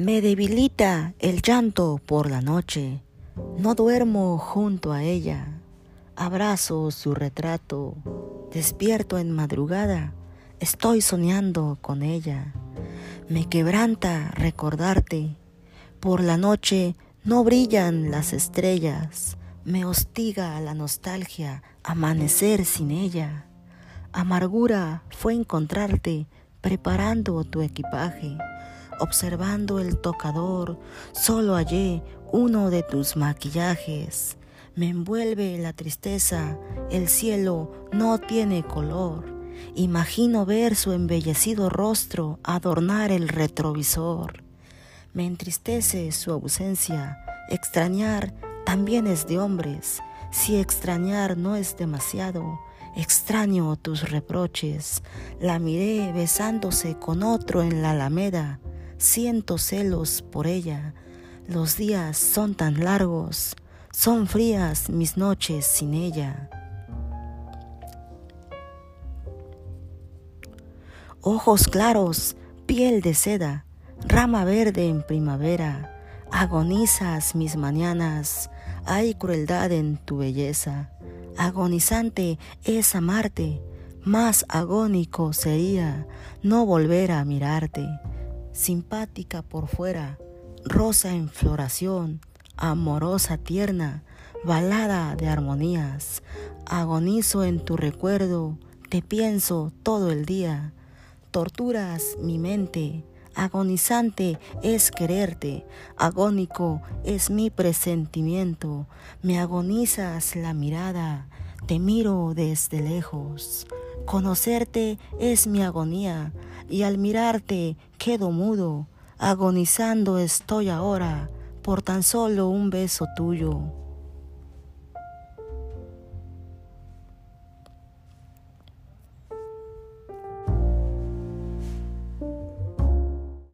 Me debilita el llanto por la noche, no duermo junto a ella, abrazo su retrato, despierto en madrugada, estoy soñando con ella. Me quebranta recordarte, por la noche no brillan las estrellas, me hostiga la nostalgia amanecer sin ella. Amargura fue encontrarte preparando tu equipaje observando el tocador, solo hallé uno de tus maquillajes. Me envuelve la tristeza, el cielo no tiene color. Imagino ver su embellecido rostro adornar el retrovisor. Me entristece su ausencia, extrañar también es de hombres. Si extrañar no es demasiado, extraño tus reproches. La miré besándose con otro en la alameda siento celos por ella. Los días son tan largos, son frías mis noches sin ella. Ojos claros, piel de seda, rama verde en primavera, agonizas mis mañanas, hay crueldad en tu belleza. Agonizante es amarte, más agónico sería no volver a mirarte simpática por fuera, rosa en floración, amorosa tierna, balada de armonías. Agonizo en tu recuerdo, te pienso todo el día. Torturas mi mente, agonizante es quererte, agónico es mi presentimiento. Me agonizas la mirada, te miro desde lejos. Conocerte es mi agonía, y al mirarte quedo mudo, agonizando estoy ahora por tan solo un beso tuyo.